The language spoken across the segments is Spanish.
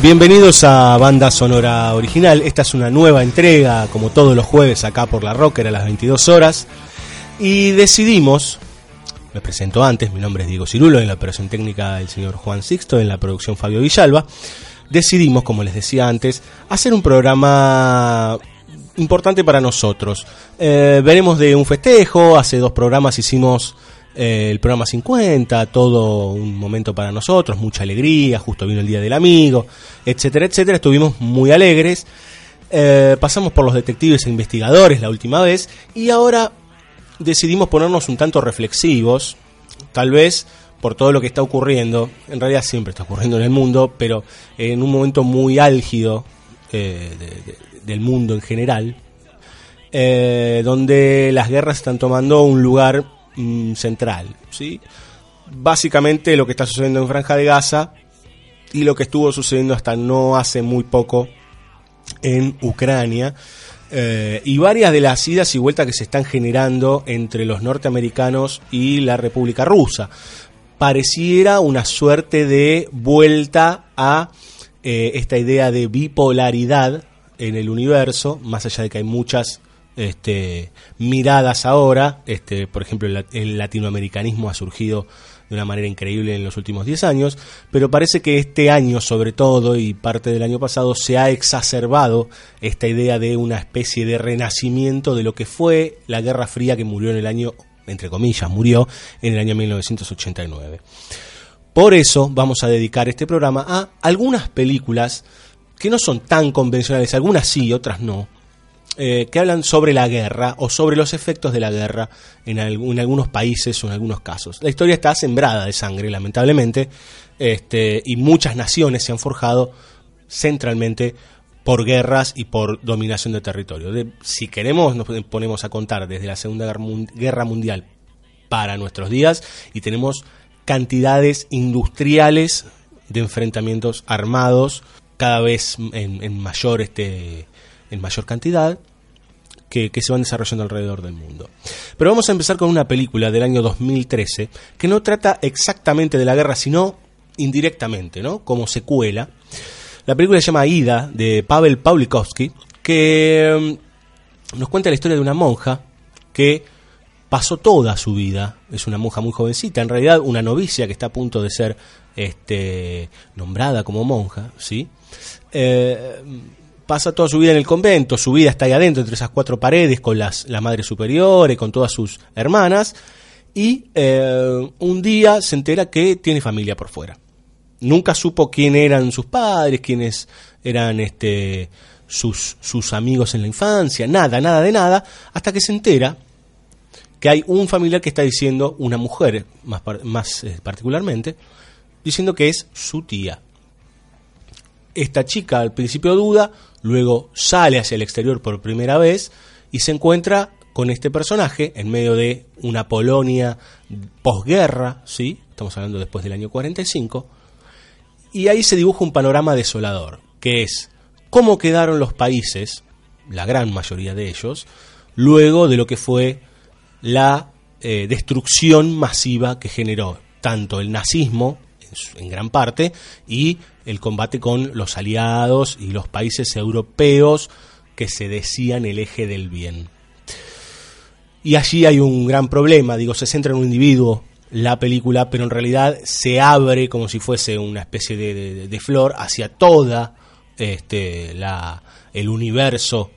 Bienvenidos a Banda Sonora Original. Esta es una nueva entrega, como todos los jueves, acá por la Rocker a las 22 horas. Y decidimos, me presento antes, mi nombre es Diego Cirulo, en la operación técnica el señor Juan Sixto, en la producción Fabio Villalba. Decidimos, como les decía antes, hacer un programa importante para nosotros. Eh, veremos de un festejo, hace dos programas hicimos eh, el programa 50, todo un momento para nosotros, mucha alegría, justo vino el Día del Amigo, etcétera, etcétera. Estuvimos muy alegres. Eh, pasamos por los detectives e investigadores la última vez y ahora decidimos ponernos un tanto reflexivos, tal vez por todo lo que está ocurriendo, en realidad siempre está ocurriendo en el mundo, pero en un momento muy álgido eh, de- de- del mundo en general, donde las guerras están tomando un lugar mm, central, ¿sí? Básicamente lo que está sucediendo en Franja de Gaza y lo que estuvo sucediendo hasta no hace muy poco en Ucrania eh, y varias de las idas y vueltas que se están generando entre los norteamericanos y la República Rusa. Pareciera una suerte de vuelta a eh, esta idea de bipolaridad en el universo, más allá de que hay muchas este, miradas ahora, este, por ejemplo, el, el latinoamericanismo ha surgido de una manera increíble en los últimos 10 años, pero parece que este año sobre todo y parte del año pasado se ha exacerbado esta idea de una especie de renacimiento de lo que fue la Guerra Fría que murió en el año, entre comillas, murió en el año 1989. Por eso vamos a dedicar este programa a algunas películas que no son tan convencionales, algunas sí, otras no, eh, que hablan sobre la guerra o sobre los efectos de la guerra en, algu- en algunos países o en algunos casos. La historia está sembrada de sangre, lamentablemente, este, y muchas naciones se han forjado centralmente por guerras y por dominación de territorio. Si queremos, nos ponemos a contar desde la Segunda Guerra Mundial para nuestros días y tenemos cantidades industriales de enfrentamientos armados cada vez en, en mayor este en mayor cantidad que, que se van desarrollando alrededor del mundo. Pero vamos a empezar con una película del año 2013 que no trata exactamente de la guerra, sino indirectamente, ¿no? Como secuela. La película se llama Ida, de Pavel Pawlikowski, que mm, nos cuenta la historia de una monja que pasó toda su vida, es una monja muy jovencita, en realidad una novicia que está a punto de ser este, nombrada como monja, ¿sí? Eh, pasa toda su vida en el convento, su vida está ahí adentro, entre esas cuatro paredes, con las, la madre superior y con todas sus hermanas, y eh, un día se entera que tiene familia por fuera. Nunca supo quién eran sus padres, quiénes eran este, sus, sus amigos en la infancia, nada, nada de nada, hasta que se entera que hay un familiar que está diciendo, una mujer más, más eh, particularmente, diciendo que es su tía. Esta chica al principio duda, luego sale hacia el exterior por primera vez y se encuentra con este personaje en medio de una Polonia posguerra, ¿sí? Estamos hablando después del año 45. Y ahí se dibuja un panorama desolador, que es cómo quedaron los países, la gran mayoría de ellos, luego de lo que fue la eh, destrucción masiva que generó tanto el nazismo, en, gran parte, y el combate con los aliados y los países europeos que se decían el eje del bien. Y allí hay un gran problema, digo, se centra en un individuo la película, pero en realidad se abre como si fuese una especie de, de- de flor hacia toda este, la, el universo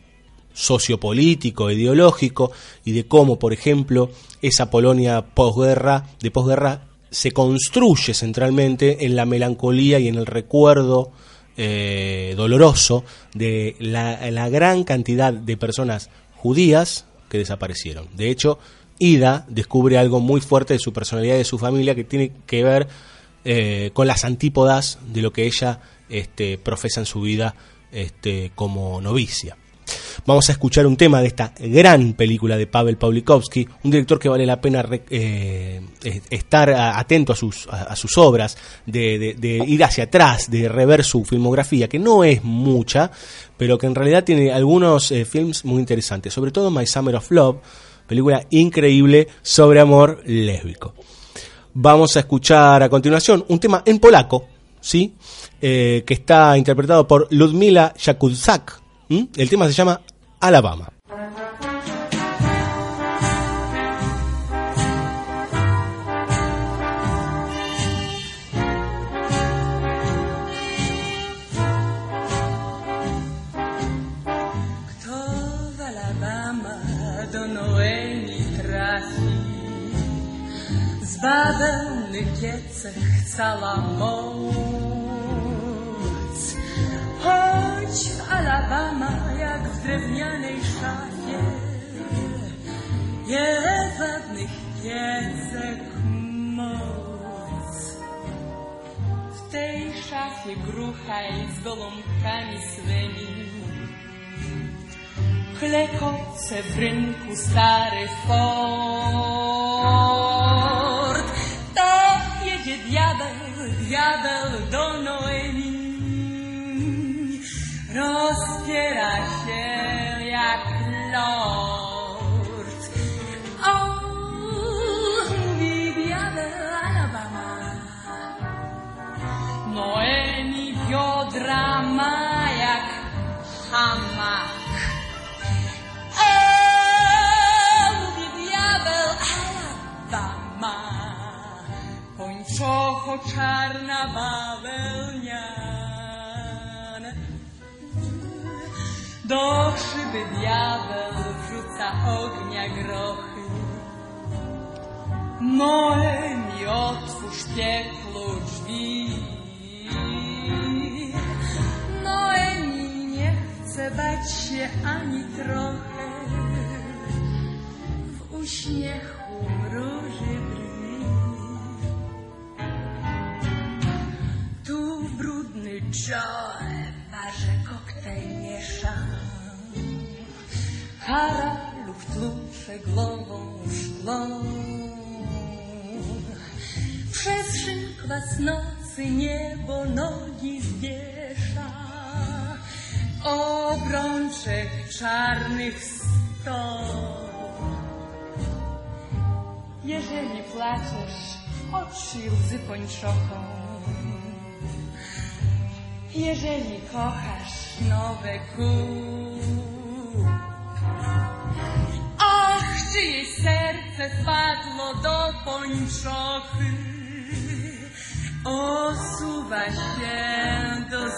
sociopolítico, ideológico, y de cómo, por ejemplo, esa Polonia posguerra, de posguerra se construye centralmente en la melancolía y en el recuerdo eh, doloroso de la, gran cantidad de personas judías que desaparecieron. De hecho, Ida descubre algo muy fuerte de su personalidad y de su familia que tiene que ver eh, con las antípodas de lo que ella este, profesa en su vida este, como novicia. Vamos a escuchar un tema de esta gran película de Pavel Pawlikowski, un director que vale la pena eh, estar atento a sus, a, sus obras, de, ir hacia atrás, de rever su filmografía, que no es mucha, pero que en realidad tiene algunos eh, films muy interesantes, sobre todo My Summer of Love, película increíble sobre amor lésbico. Vamos a escuchar a continuación un tema en polaco, ¿sí? Eh, que está interpretado por Ludmila Jakulzak. El tema se llama Alabama. Alabama jak w drewnianej szafie Jedwabnych kiecek moc. W tej szafie gruchaj z gołąbkami swymi. Klekoce w rynku stary Ford. Tak jedzie diabeł, diabeł do Noemi ociera się jak lord. Oh, Bibiana Alabama, Noemi biodra ma jak hamak. Kończocho czarna bawełnia Do szyby diabeł wrzuca ognia grochy. Noemi, otwórz pieklu drzwi. Noemi nie chce bać się ani trochę. W uśmiechu mruży brwi. Tu brudny Joe parze koktajl Hara lub tlucze głową szklą Przez szykwas nocy niebo nogi zwiesza. Obrączek czarnych stop Jeżeli płaczesz, oczy łzy pończochą. Jeżeli kochasz nowe kup Ach, czyjeś serce spadło do pończochy Osuwa się do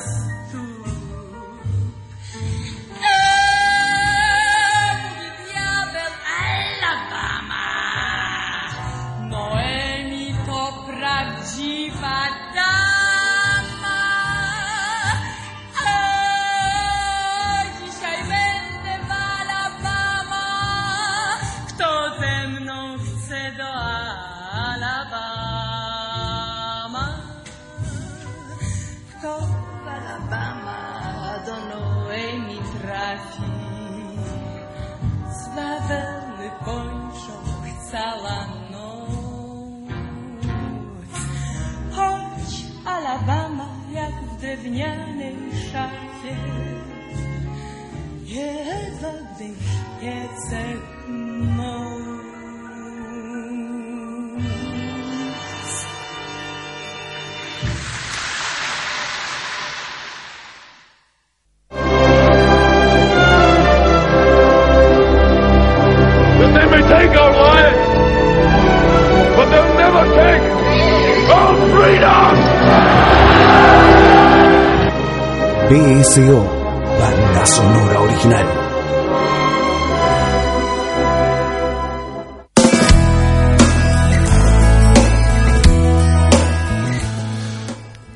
That they may take our lives, but they'll never take our freedom!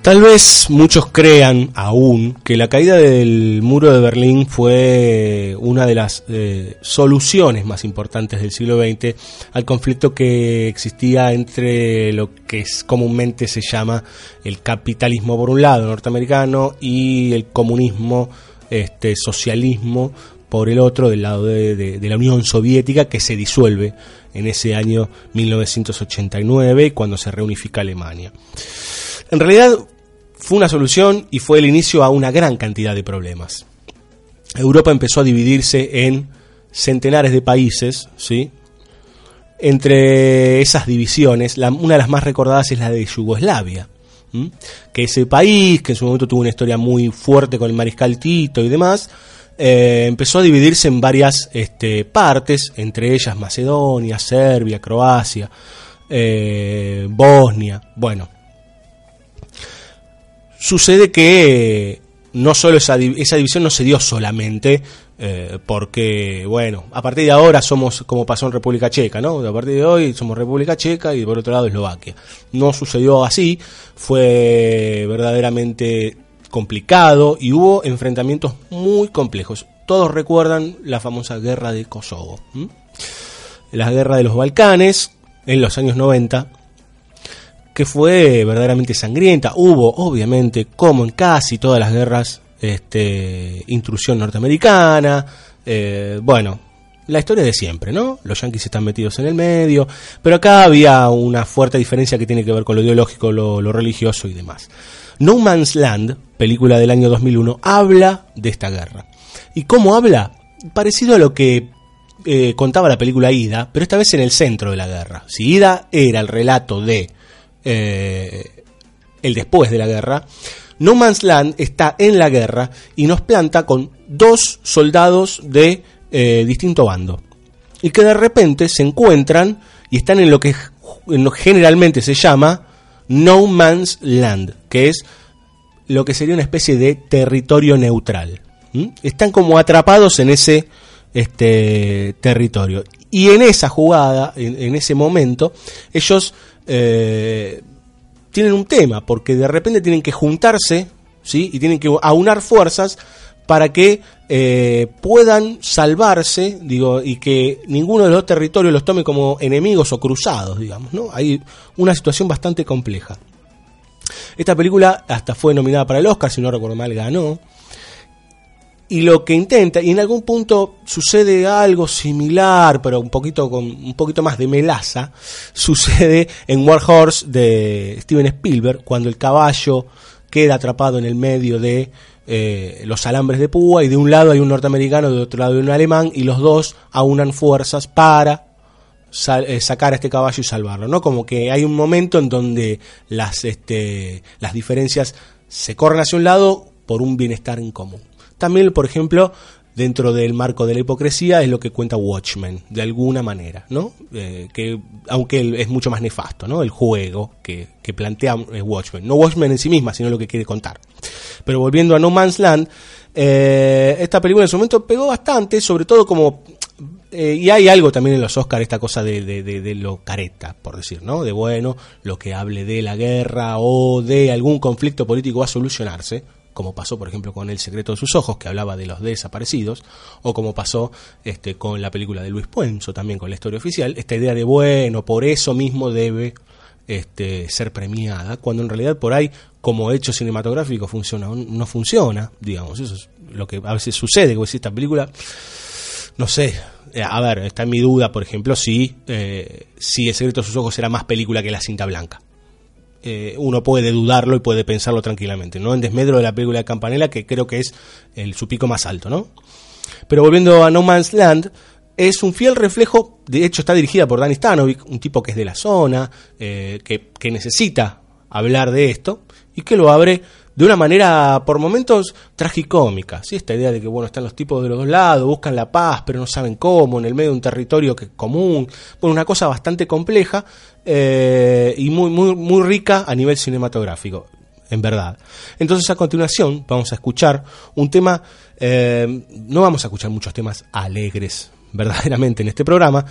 Tal vez muchos crean aún que la caída del muro de Berlín fue una de las eh, soluciones más importantes del siglo XX al conflicto que existía entre lo que es, comúnmente se llama el capitalismo por un lado norteamericano y el comunismo, este socialismo por el otro del lado de, de- la Unión Soviética que se disuelve en ese año 1989 cuando se reunifica Alemania. En realidad fue una solución y fue el inicio a una gran cantidad de problemas. Europa empezó a dividirse en centenares de países, ¿sí? Entre esas divisiones, una de las más recordadas es la de Yugoslavia, que ese país, que en su momento tuvo una historia muy fuerte con el mariscal Tito y demás, eh, empezó a dividirse en varias este, partes, entre ellas Macedonia, Serbia, Croacia, eh, Bosnia, bueno, sucede que no solo esa, esa división no se dio solamente eh, porque, bueno, a partir de ahora somos como pasó en República Checa, ¿no? A partir de hoy somos República Checa y por otro lado Eslovaquia. No sucedió así, fue verdaderamente complicado y hubo enfrentamientos muy complejos. Todos recuerdan la famosa guerra de Kosovo. La guerra de los Balcanes en los años 90 que fue verdaderamente sangrienta. Hubo, obviamente, como en casi todas las guerras, este, intrusión norteamericana. eh, bueno, la historia de siempre, ¿no? Los yanquis están metidos en el medio, pero acá había una fuerte diferencia que tiene que ver con lo ideológico, lo, religioso y demás. No Man's Land, película del año 2001, habla de esta guerra. ¿Y cómo habla? Parecido a lo que eh, contaba la película Ida, pero esta vez en el centro de la guerra. Si Ida era el relato de eh, el después de la guerra, No Man's Land está en la guerra y nos planta con dos soldados de eh, distinto bando. Y que de repente se encuentran y están en lo que generalmente se llama No Man's Land, que es lo que sería una especie de territorio neutral. Están como atrapados en ese este, territorio. Y en esa jugada, en ese momento, ellos eh, tienen un tema, porque de repente tienen que juntarse, ¿sí? Y tienen que aunar fuerzas para que eh, puedan salvarse, digo, y que ninguno de los territorios los tome como enemigos o cruzados, digamos, ¿no? Hay una situación bastante compleja. Esta película hasta fue nominada para el Oscar, si no recuerdo mal, ganó. Y lo que intenta, y en algún punto sucede algo similar, pero un poquito con un poquito más de melaza, sucede en War Horse de Steven Spielberg, cuando el caballo queda atrapado en el medio de eh, los alambres de púa y de un lado hay un norteamericano, de otro lado hay un alemán y los dos aunan fuerzas para eh, sacar a este caballo y salvarlo, ¿no? Como que hay un momento en donde las, este, las diferencias se corren hacia un lado por un bienestar en común. También, por ejemplo, dentro del marco de la hipocresía es lo que cuenta Watchmen, de alguna manera, ¿no? Eh, que aunque es mucho más nefasto, ¿no? El juego que, que plantea Watchmen. No Watchmen en sí misma, sino lo que quiere contar. Pero volviendo a No Man's Land, eh, esta película en su momento pegó bastante, sobre todo como eh, y hay algo también en los Oscars, esta cosa de- de lo careta, por decir, ¿no? De bueno, lo que hable de la guerra o de algún conflicto político va a solucionarse, como pasó, por ejemplo, con El secreto de sus ojos, que hablaba de los desaparecidos, o como pasó este, con la película de Luis Puenzo, también con la historia oficial, esta idea de bueno, por eso mismo debe este, ser premiada, cuando en realidad por ahí, como hecho cinematográfico, funciona no funciona, digamos, eso es lo que a veces sucede, que esta película no sé, eh, a ver, está en mi duda, por ejemplo, si, eh, si El secreto de sus ojos era más película que La cinta blanca. Eh, uno puede dudarlo y puede pensarlo tranquilamente, ¿no? En desmedro de la película de Campanella, que creo que es el, su pico más alto, ¿no? Pero volviendo a No Man's Land, es un fiel reflejo, de hecho está dirigida por Danny Stanovic, un tipo que es de la zona, eh, que, que necesita hablar de esto, y que lo abre de una manera, por momentos, tragicómica. ¿sí? Esta idea de que, bueno, están los tipos de los dos lados, buscan la paz, pero no saben cómo, en el medio de un territorio que común. Bueno, una cosa bastante compleja eh, y muy, muy, muy rica a nivel cinematográfico, en verdad. Entonces, a continuación, vamos a escuchar un tema, eh, no vamos a escuchar muchos temas alegres, verdaderamente, en este programa,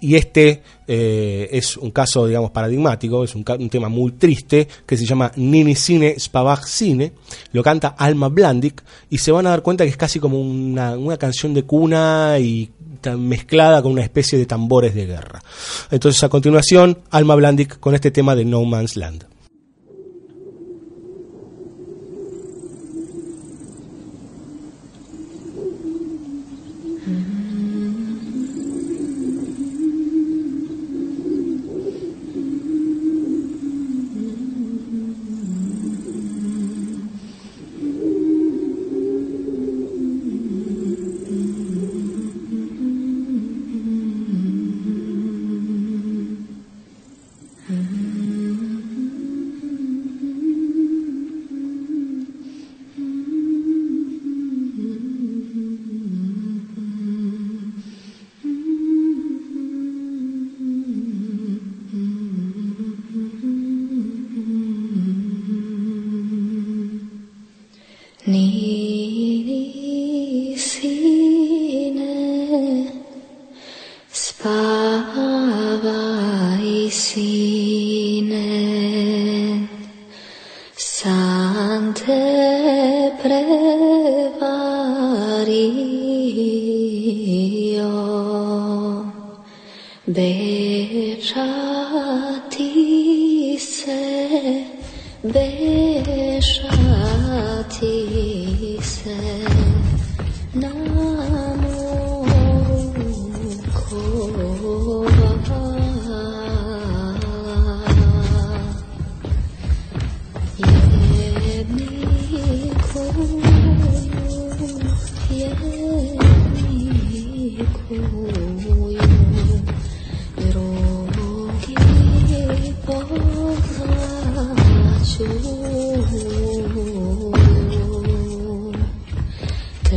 y este eh, es un caso, digamos, paradigmático, es un, un tema muy triste que se llama Nini Cine Spavag Cine, lo canta Alma Blandic y se van a dar cuenta que es casi como una, una canción de cuna y mezclada con una especie de tambores de guerra. Entonces, a continuación, Alma Blandic con este tema de No Man's Land.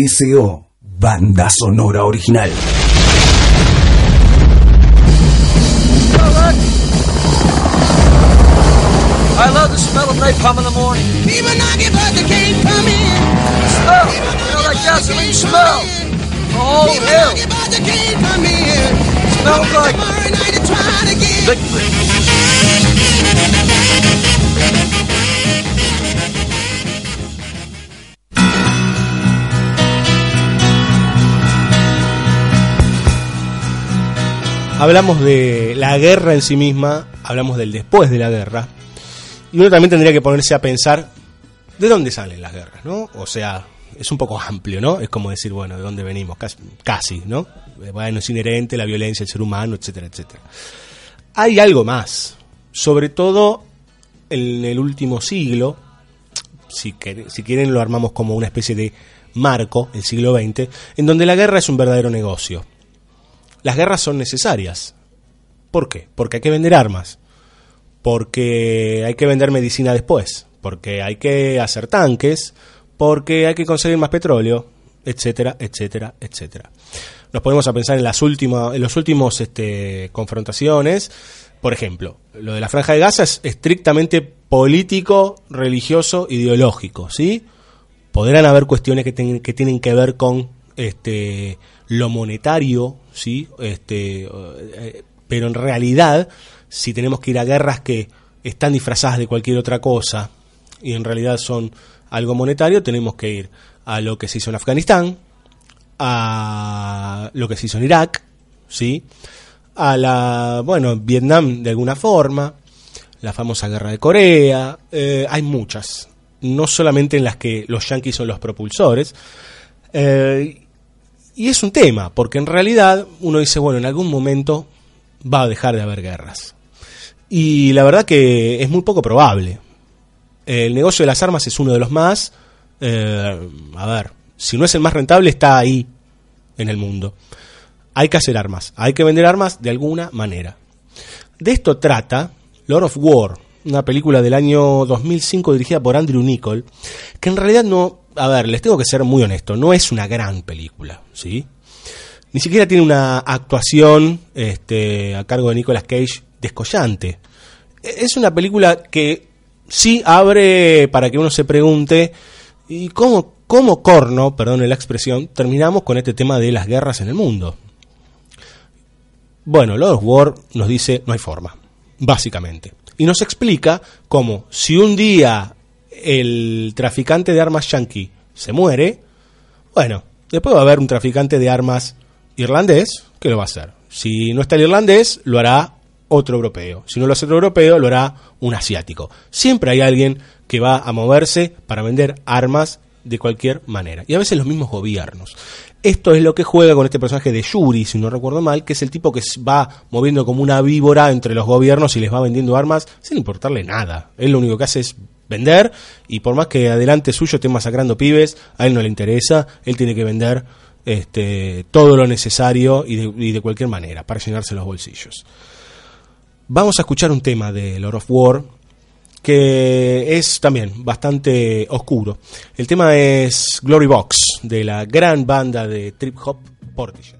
BSO, banda sonora original. I love the smell of napalm in the morning. People knock it, but they can't come in. Smell, you know that gasoline smell. Oh, hell. knock it, but they can't come in. Smells like Tomorrow night to try to get. victory. Hablamos de la guerra en sí misma, hablamos del después de la guerra, y uno también tendría que ponerse a pensar de dónde salen las guerras, ¿no? O sea, es un poco amplio, ¿no? Es como decir, bueno, ¿de dónde venimos? Casi, casi, ¿no? Eh, Bueno, es inherente la violencia, el ser humano, etcétera, etcétera. Hay algo más, sobre todo en el último siglo, si, quieren lo armamos como una especie de marco, el siglo XX, en donde la guerra es un verdadero negocio. Las guerras son necesarias. ¿Por qué? Porque hay que vender armas, porque hay que vender medicina después, porque hay que hacer tanques, porque hay que conseguir más petróleo, etcétera, etcétera, etcétera. Nos ponemos a pensar en las últimas, en los últimos este, confrontaciones. Por ejemplo, lo de la franja de Gaza es estrictamente político, religioso, ideológico, ¿sí? Podrán haber cuestiones que, ten- que tienen que ver con este lo monetario, ¿sí? Este, eh, pero en realidad, si tenemos que ir a guerras que están disfrazadas de cualquier otra cosa y en realidad son algo monetario, tenemos que ir a lo que se hizo en Afganistán, a lo que se hizo en Irak, ¿sí? A la, bueno, Vietnam de alguna forma, la famosa guerra de Corea, eh, hay muchas, no solamente en las que los yanquis son los propulsores, eh, y es un tema, porque en realidad uno dice, bueno, en algún momento va a dejar de haber guerras. Y la verdad que es muy poco probable. El negocio de las armas es uno de los más, eh, a ver, si no es el más rentable, está ahí en el mundo. Hay que hacer armas, hay que vender armas de alguna manera. De esto trata Lord of War, una película del año 2005 dirigida por Andrew Nichol, que en realidad no, a ver, les tengo que ser muy honesto, no es una gran película, ¿sí? Ni siquiera tiene una actuación este, a cargo de Nicolas Cage descollante. E- Es una película que sí abre para que uno se pregunte, ¿y cómo, cómo corno, perdone la expresión, terminamos con este tema de las guerras en el mundo? Bueno, Lord of War nos dice no hay forma, básicamente. Y nos explica cómo si un día el traficante de armas yankee se muere, bueno, después va a haber un traficante de armas irlandés que lo va a hacer. Si no está el irlandés, lo hará otro europeo. Si no lo hace otro europeo, lo hará un asiático. Siempre hay alguien que va a moverse para vender armas de cualquier manera. Y a veces los mismos gobiernos. Esto es lo que juega con este personaje de Yuri, si no recuerdo mal, que es el tipo que va moviendo como una víbora entre los gobiernos y les va vendiendo armas sin importarle nada. Él lo único que hace es vender y por más que adelante suyo esté masacrando pibes, a él no le interesa, él tiene que vender este, todo lo necesario y de, y de cualquier manera para llenarse los bolsillos. Vamos a escuchar un tema de Lord of War que es también bastante oscuro. El tema es Glory Box de la gran banda de trip hop Portishead.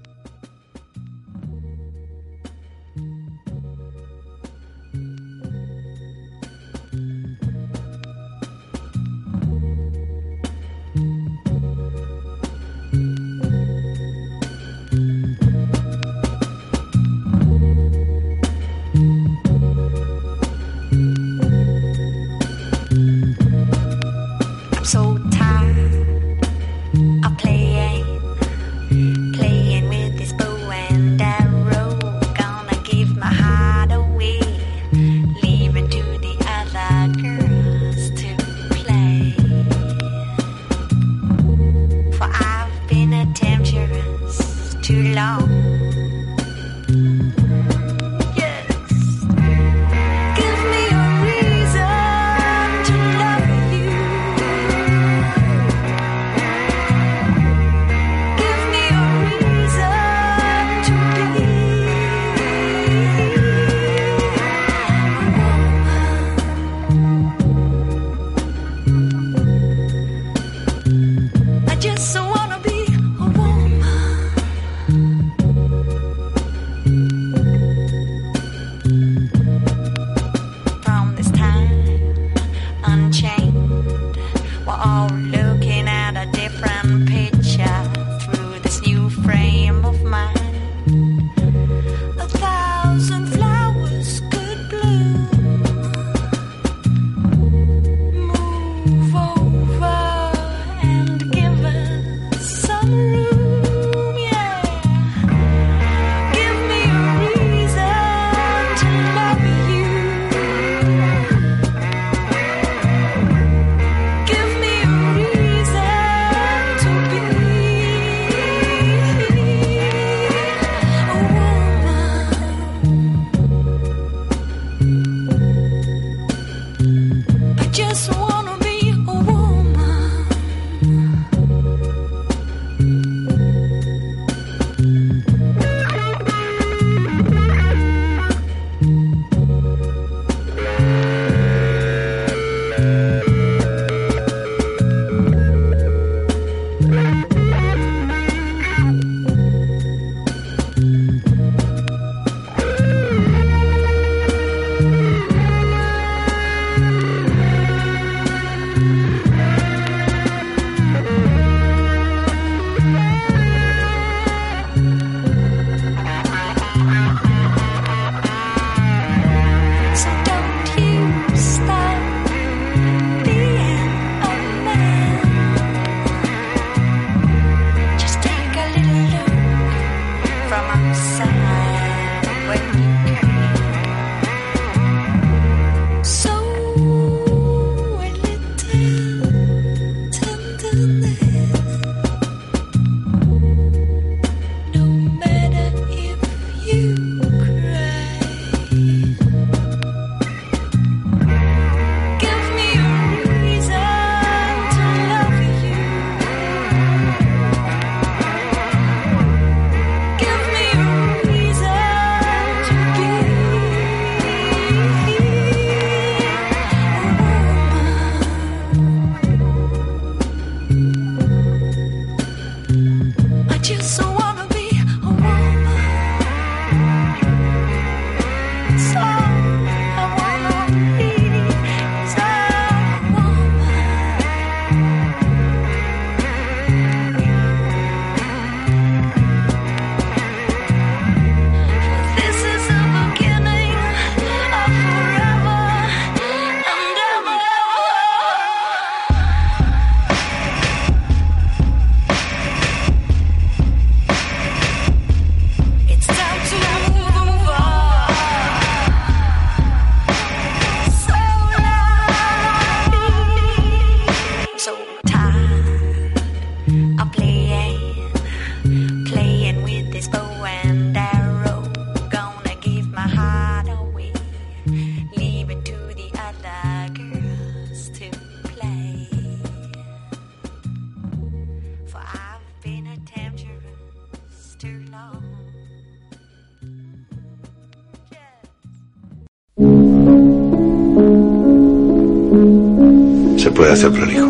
Se puede hacer prolijo.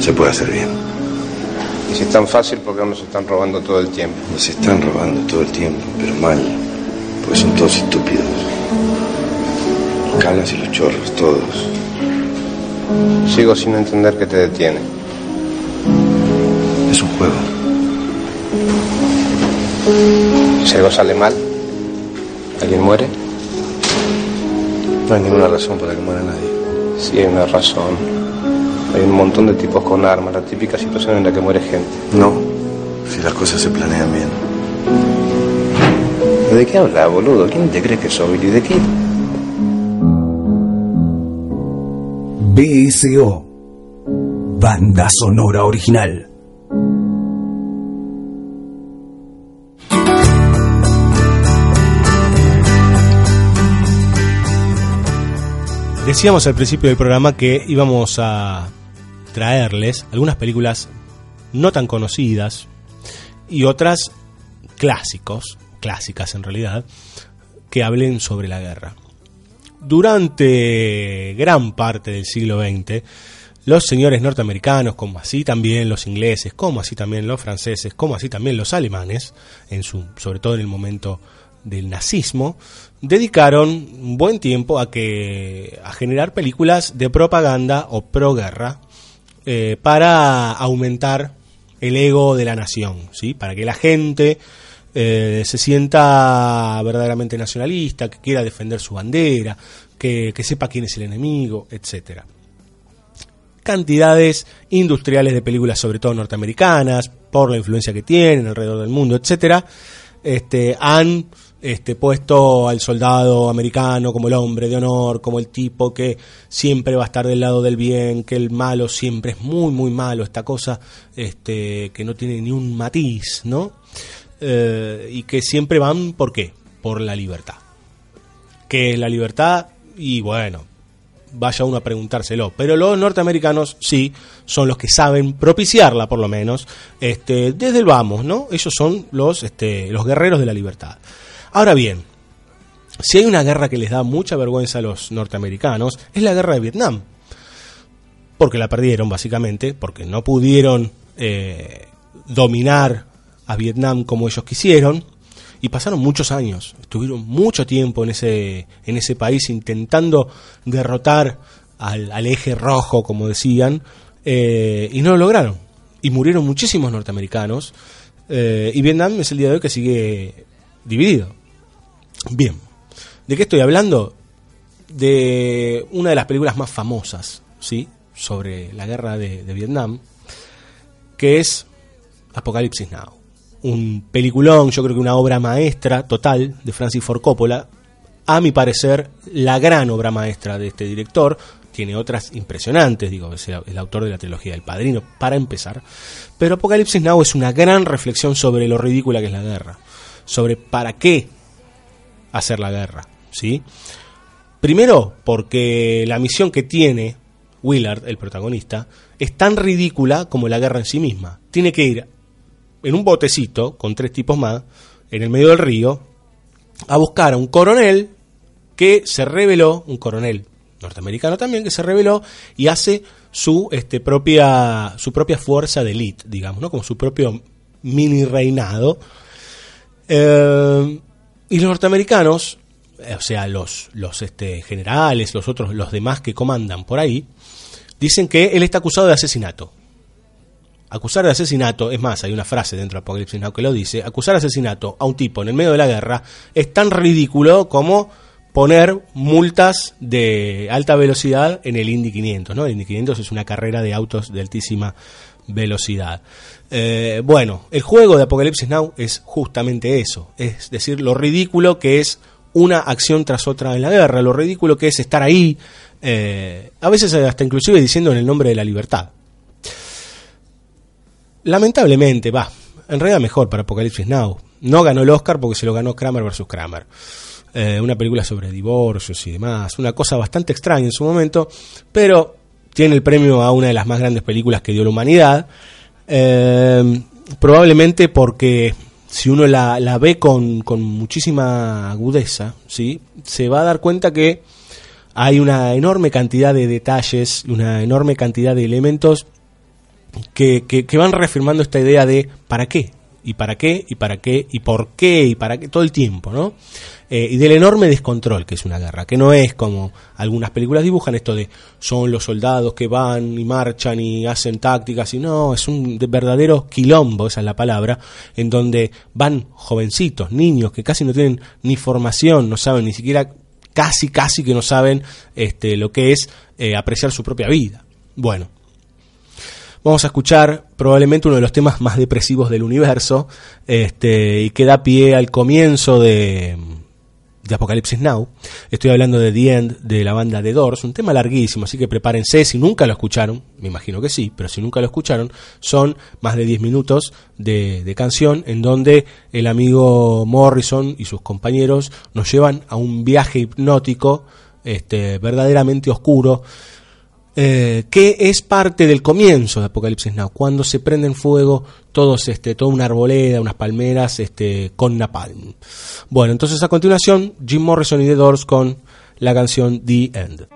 Se puede hacer bien. Y si es tan fácil, ¿por qué nos están robando todo el tiempo? Nos están robando todo el tiempo, pero mal. Porque son todos estúpidos. Los canas y los chorros, todos. Sigo sin entender qué te detiene. Es un juego. Si algo sale mal, ¿alguien muere? No hay ninguna razón para que muera nadie. Una razón. Hay un montón de tipos con armas, la típica situación en la que muere gente. No, si las cosas se planean bien. ¿De qué hablas, boludo? ¿Quién te crees que soy? ¿Y de qué? BSO. Banda sonora original. Decíamos al principio del programa que íbamos a traerles algunas películas no tan conocidas y otras clásicos, clásicas en realidad, que hablen sobre la guerra. Durante gran parte del siglo XX, los señores norteamericanos, como así también los ingleses, como así también los franceses, como así también los alemanes, en su, sobre todo en el momento del nazismo, dedicaron un buen tiempo a que a generar películas de propaganda o proguerra eh, para aumentar el ego de la nación, ¿sí? para que la gente eh, se sienta verdaderamente nacionalista, que quiera defender su bandera, que, que sepa quién es el enemigo, etcétera cantidades industriales de películas, sobre todo norteamericanas, por la influencia que tienen alrededor del mundo, etcétera, este, han este, puesto al soldado americano como el hombre de honor, como el tipo que siempre va a estar del lado del bien, que el malo siempre es muy, muy malo, esta cosa este, que no tiene ni un matiz, ¿no? Eh, y que siempre van, ¿por qué? Por la libertad. ¿Qué es la libertad? Y bueno, vaya uno a preguntárselo. Pero los norteamericanos sí son los que saben propiciarla, por lo menos, este, desde el vamos, ¿no? Ellos son los, este, los guerreros de la libertad. Ahora bien, si hay una guerra que les da mucha vergüenza a los norteamericanos, es la guerra de Vietnam. Porque la perdieron, básicamente, porque no pudieron eh, dominar a Vietnam como ellos quisieron. Y pasaron muchos años, estuvieron mucho tiempo en ese, en ese país intentando derrotar al, al eje rojo, como decían, eh, y no lo lograron. Y murieron muchísimos norteamericanos. eh, y Vietnam es el día de hoy que sigue dividido. Bien, ¿de qué estoy hablando? De una de las películas más famosas, ¿sí? Sobre la guerra de, Vietnam, que es Apocalipsis Now un peliculón, yo creo que una obra maestra total de Francis Ford Coppola. A mi parecer, la gran obra maestra de este director. Tiene otras impresionantes, digo, es el autor de la trilogía del Padrino, para empezar. Pero Apocalipsis Now es una gran reflexión sobre lo ridícula que es la guerra. Sobre para qué hacer la guerra, ¿sí? Primero, porque la misión que tiene Willard, el protagonista, es tan ridícula como la guerra en sí misma. Tiene que ir en un botecito con tres tipos más, en el medio del río, a buscar a un coronel que se reveló, un coronel norteamericano también, que se reveló y hace su este, propia, su propia fuerza de élite, digamos, ¿no? como su propio mini reinado. Eh, y los norteamericanos, eh, o sea, los, los este, generales, los otros, los demás que comandan por ahí, dicen que él está acusado de asesinato. Acusar de asesinato, es más, hay una frase dentro de Apocalipsis Now que lo dice, acusar de asesinato a un tipo en el medio de la guerra es tan ridículo como poner multas de alta velocidad en el Indy 500, ¿no? El Indy 500 es una carrera de autos de altísima velocidad. Eh, bueno, el juego de Apocalipsis Now es justamente eso, es decir, lo ridículo que es una acción tras otra en la guerra, lo ridículo que es estar ahí, eh, a veces hasta inclusive diciendo en el nombre de la libertad. Lamentablemente, va, en realidad mejor para Apocalipsis Now. No ganó el Oscar porque se lo ganó Kramer versus Kramer. Eh, una película sobre divorcios y demás, una cosa bastante extraña en su momento, pero tiene el premio a una de las más grandes películas que dio la humanidad. Eh, probablemente porque si uno la, la ve con, con, muchísima agudeza, ¿sí? se va a dar cuenta que hay una enorme cantidad de detalles, una enorme cantidad de elementos que, que, que, van reafirmando esta idea de ¿para qué? ¿Y para qué? ¿Y para qué? ¿Y por qué? ¿Y para qué? Todo el tiempo, ¿no? Eh, y del enorme descontrol que es una guerra, que no es como algunas películas dibujan esto de son los soldados que van y marchan y hacen tácticas, y no, es un verdadero quilombo, esa es la palabra, en donde van jovencitos, niños que casi no tienen ni formación, no saben ni siquiera, casi, casi que no saben este, lo que es eh, apreciar su propia vida. Bueno, vamos a escuchar probablemente uno de los temas más depresivos del universo este, y que da pie al comienzo de, de Apocalipsis Now. Estoy hablando de The End de la banda The Doors, un tema larguísimo, así que prepárense si nunca lo escucharon, me imagino que sí, pero si nunca lo escucharon, son más de 10 minutos de, de canción en donde el amigo Morrison y sus compañeros nos llevan a un viaje hipnótico este, verdaderamente oscuro eh, que es parte del comienzo de Apocalipsis Now, cuando se prende en fuego todos, este, toda una arboleda, unas palmeras este, con napalm. Bueno, entonces a continuación, Jim Morrison y The Doors con la canción The End.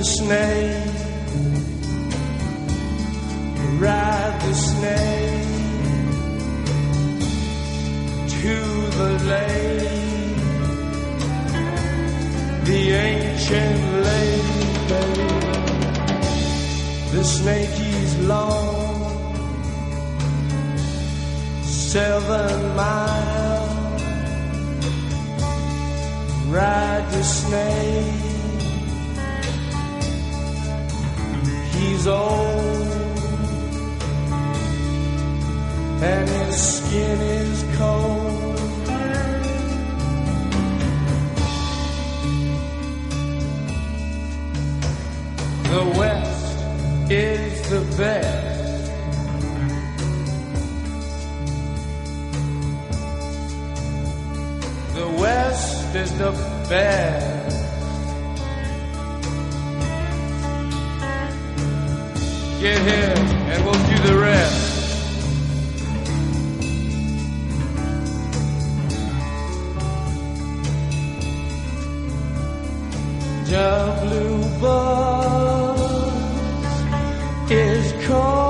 the snake, ride the snake to the lake, the ancient lake, baby. The snake is long seven miles. Ride the snake. He's old and his skin is cold. The West is the best. The West is the best. Get here and we'll do the rest. The blue bus is calling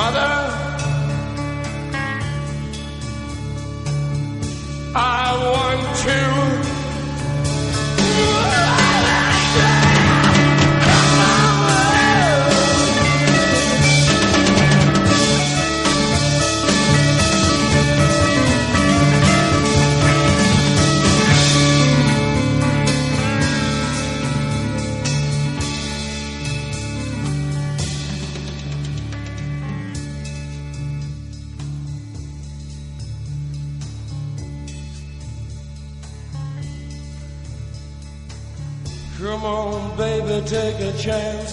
Mother,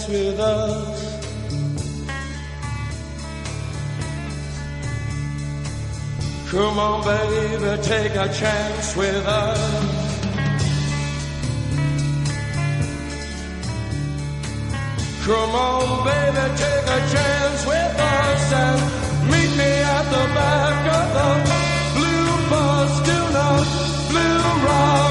with. Come on, baby, take a chance with us. Come on, baby, take a chance with us and meet me at the back of the blue bus. Do not blue rock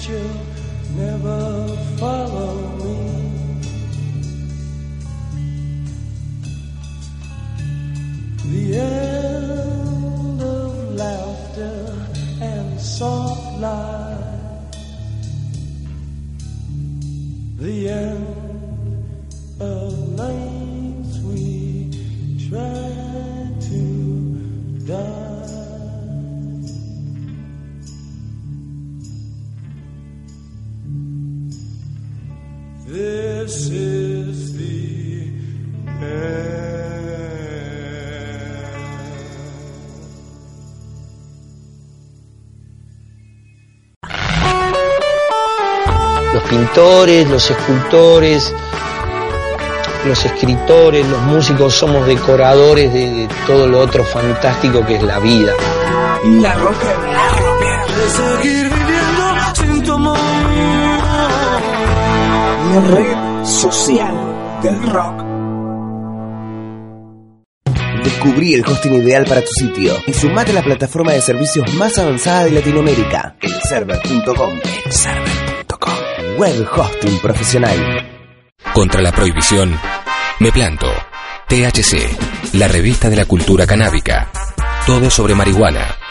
you'll never follow me. Pintores, los escultores, los escritores, los músicos somos decoradores de, de todo lo otro fantástico que es la vida. La roca, la roca. De seguir viviendo sin tu amor. La red social del rock. Descubrí el hosting ideal para tu sitio y sumate a la plataforma de servicios más avanzada de Latinoamérica, elserver.com. Elserver.com. Web hosting profesional. Contra la prohibición, me planto. THC, la revista de la cultura canábica. Todo sobre marihuana.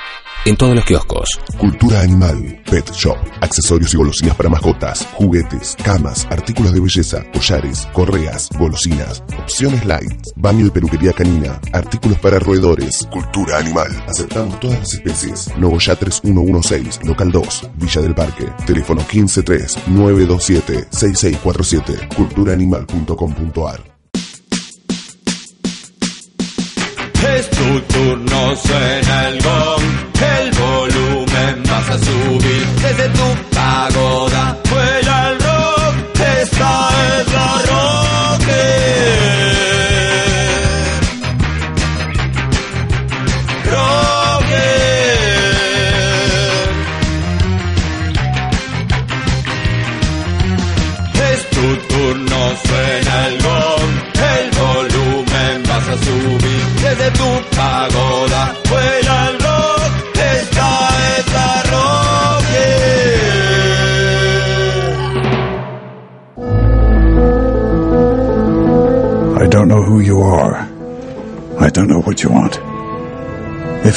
En todos los kioscos. Cultura animal, pet shop, accesorios y golosinas para mascotas, juguetes, camas, artículos de belleza, collares, correas, golosinas, opciones light, baño y peluquería canina, artículos para roedores, cultura animal. Aceptamos todas las especies. Nogoyá 3116, local 2, Villa del Parque. Teléfono 153-927-6647, culturaanimal.com.ar. Es tu turno, suena el gong, el volumen vas a subir desde tu pagoda. Vuela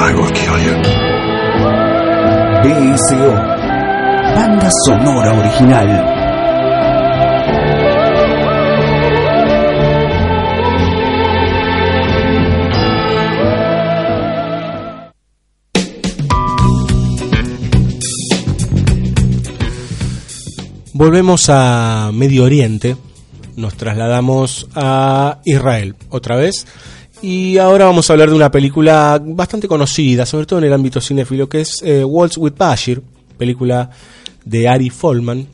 Will kill you. BSO. Banda sonora original. Volvemos a Medio Oriente, nos trasladamos a Israel otra vez y ahora vamos a hablar de una película bastante conocida, sobre todo en el ámbito cinéfilo, que es eh, Waltz with Bashir, película de Ari Folman,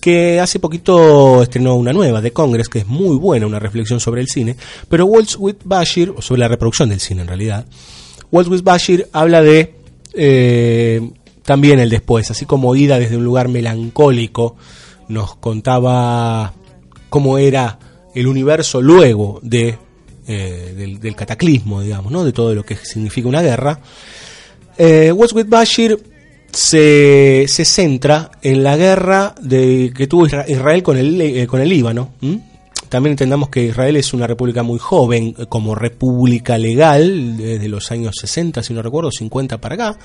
que hace poquito estrenó una nueva, de Congress, que es muy buena, una reflexión sobre el cine, pero Waltz with Bashir, o sobre la reproducción del cine en realidad, Waltz with Bashir habla de eh, también el después, así como Ida desde un lugar melancólico nos contaba cómo era el universo luego de, eh, del, cataclismo, digamos, ¿no? de todo lo que significa una guerra. Eh, Westwood Bashir se, se, centra en la guerra de, que tuvo Israel con el, eh, con el Líbano. También entendamos que Israel es una república muy joven, eh, como república legal, desde los años 60, si no recuerdo, 50 para acá.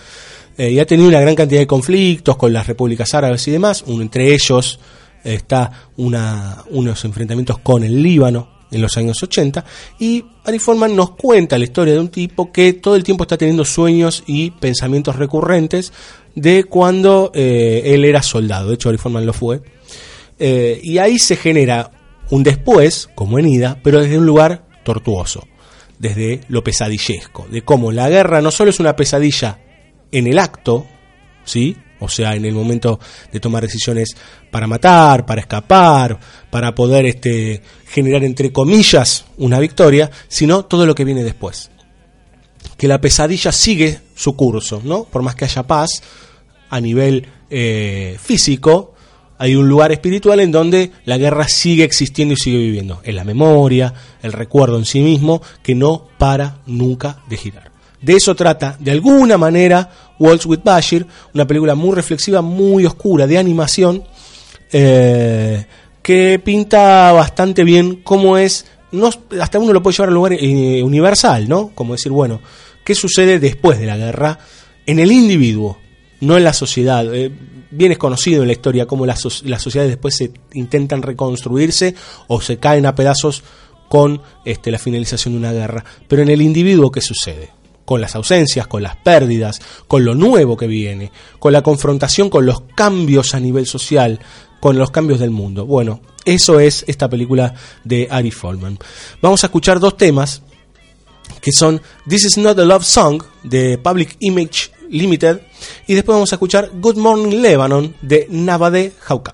Eh, y ha tenido una gran cantidad de conflictos con las repúblicas árabes y demás, entre ellos está una, unos enfrentamientos con el Líbano en los años 80 y Ari Forman nos cuenta la historia de un tipo que todo el tiempo está teniendo sueños y pensamientos recurrentes de cuando eh, él era soldado, de hecho Ari Forman lo fue, eh, y ahí se genera un después, como en Ida, pero desde un lugar tortuoso, desde lo pesadillesco, de cómo la guerra no solo es una pesadilla en el acto, ¿sí? O sea, en el momento de tomar decisiones para matar, para escapar, para poder este, generar, entre comillas, una victoria, sino todo lo que viene después. Que la pesadilla sigue su curso, ¿no? Por más que haya paz, a nivel eh, físico, hay un lugar espiritual en donde la guerra sigue existiendo y sigue viviendo. En la memoria, el recuerdo en sí mismo, que no para nunca de girar. De eso trata, de alguna manera, Waltz with Bashir, una película muy reflexiva, muy oscura, de animación, eh, que pinta bastante bien cómo es, no, hasta uno lo puede llevar a un lugar eh, universal, ¿no? Como decir, bueno, ¿qué sucede después de la guerra en el individuo, no en la sociedad? Eh, bien es conocido en la historia cómo las, las sociedades después se intentan reconstruirse o se caen a pedazos con este, la finalización de una guerra. Pero en el individuo, ¿qué sucede? Con las ausencias, con las pérdidas, con lo nuevo que viene, con la confrontación con los cambios a nivel social, con los cambios del mundo. Bueno, eso es esta película de Ari Folman. Vamos a escuchar dos temas que son This is not a love song de Public Image Limited y después vamos a escuchar Good Morning Lebanon de Navade Hauka.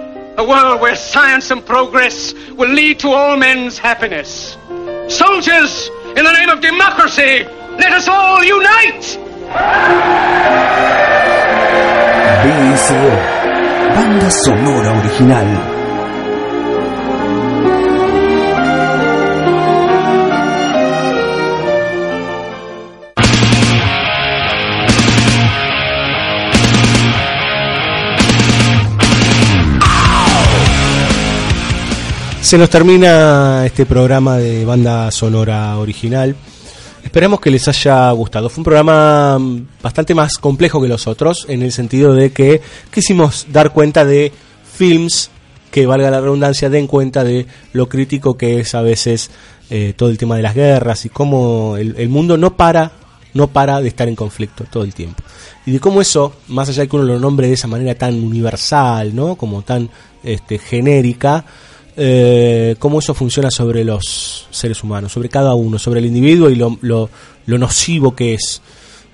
a world where science and progress will lead to all men's happiness. Soldiers, in the name of democracy, let us all unite! BSO, banda sonora original. Se nos termina este programa de banda sonora original. Esperamos que les haya gustado. Fue un programa mm, bastante más complejo que los otros, en el sentido de que quisimos dar cuenta de films que, valga la redundancia, den cuenta de lo crítico que es a veces eh, todo el tema de las guerras y cómo el, el mundo no para, no para de estar en conflicto todo el tiempo. Y de cómo eso, más allá de que uno lo nombre de esa manera tan universal, ¿no? como tan este, genérica, eh, cómo eso funciona sobre los seres humanos, sobre cada uno, sobre el individuo y lo, lo, nocivo que es.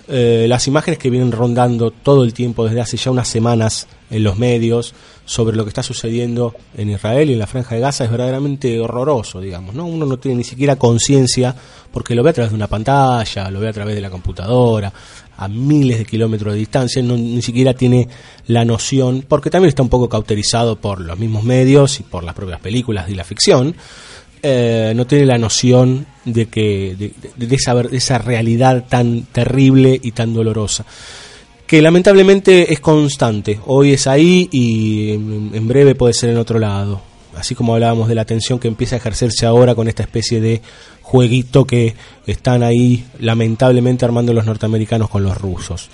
Eh, las imágenes que vienen rondando todo el tiempo desde hace ya unas semanas en los medios sobre lo que está sucediendo en Israel y en la franja de Gaza es verdaderamente horroroso, digamos, ¿no? Uno no tiene ni siquiera conciencia porque lo ve a través de una pantalla, lo ve a través de la computadora, a miles de kilómetros de distancia, no, ni siquiera tiene la noción, porque también está un poco cauterizado por los mismos medios y por las propias películas y la ficción, eh, no tiene la noción de que de, de, de esa, realidad tan terrible y tan dolorosa que lamentablemente es constante. Hoy es ahí y en breve puede ser en otro lado. Así como hablábamos de la tensión que empieza a ejercerse ahora con esta especie de jueguito que están ahí lamentablemente armando los norteamericanos con los rusos.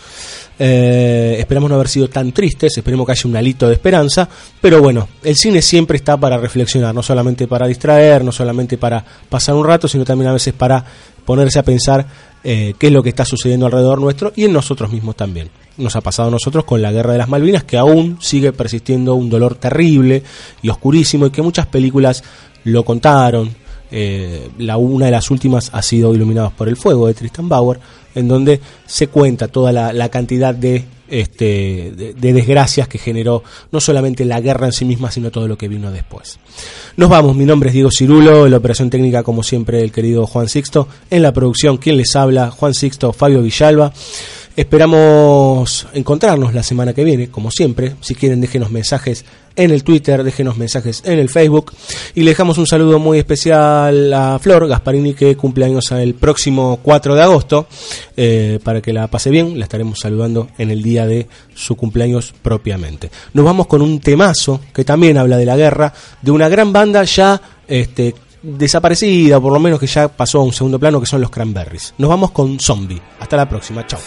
Eh, esperamos no haber sido tan tristes, esperemos que haya un alito de esperanza, pero bueno, el cine siempre está para reflexionar, no solamente para distraer, no solamente para pasar un rato, sino también a veces para ponerse a pensar eh, qué es lo que está sucediendo alrededor nuestro y en nosotros mismos también. Nos ha pasado a nosotros con la guerra de las Malvinas, que aún sigue persistiendo un dolor terrible y oscurísimo y que muchas películas lo contaron. Eh, la, una de las últimas ha sido Iluminados por el Fuego de Tristan Bauer, en donde se cuenta toda la, la cantidad de, este, de, de, desgracias que generó no solamente la guerra en sí misma, sino todo lo que vino después. Nos vamos, mi nombre es Diego Cirulo, en la operación técnica, como siempre, el querido Juan Sixto, en la producción, quien les habla, Juan Sixto, Fabio Villalba. Esperamos encontrarnos la semana que viene, como siempre. Si quieren, déjenos mensajes en el Twitter, déjenos mensajes en el Facebook. Y le dejamos un saludo muy especial a Flor Gasparini, que cumple años el próximo 4 de agosto. Eh, para que la pase bien, la estaremos saludando en el día de su cumpleaños propiamente. Nos vamos con un temazo que también habla de la guerra, de una gran banda ya este, desaparecida, por lo menos que ya pasó a un segundo plano, que son los Cranberries. Nos vamos con Zombie. Hasta la próxima, chao.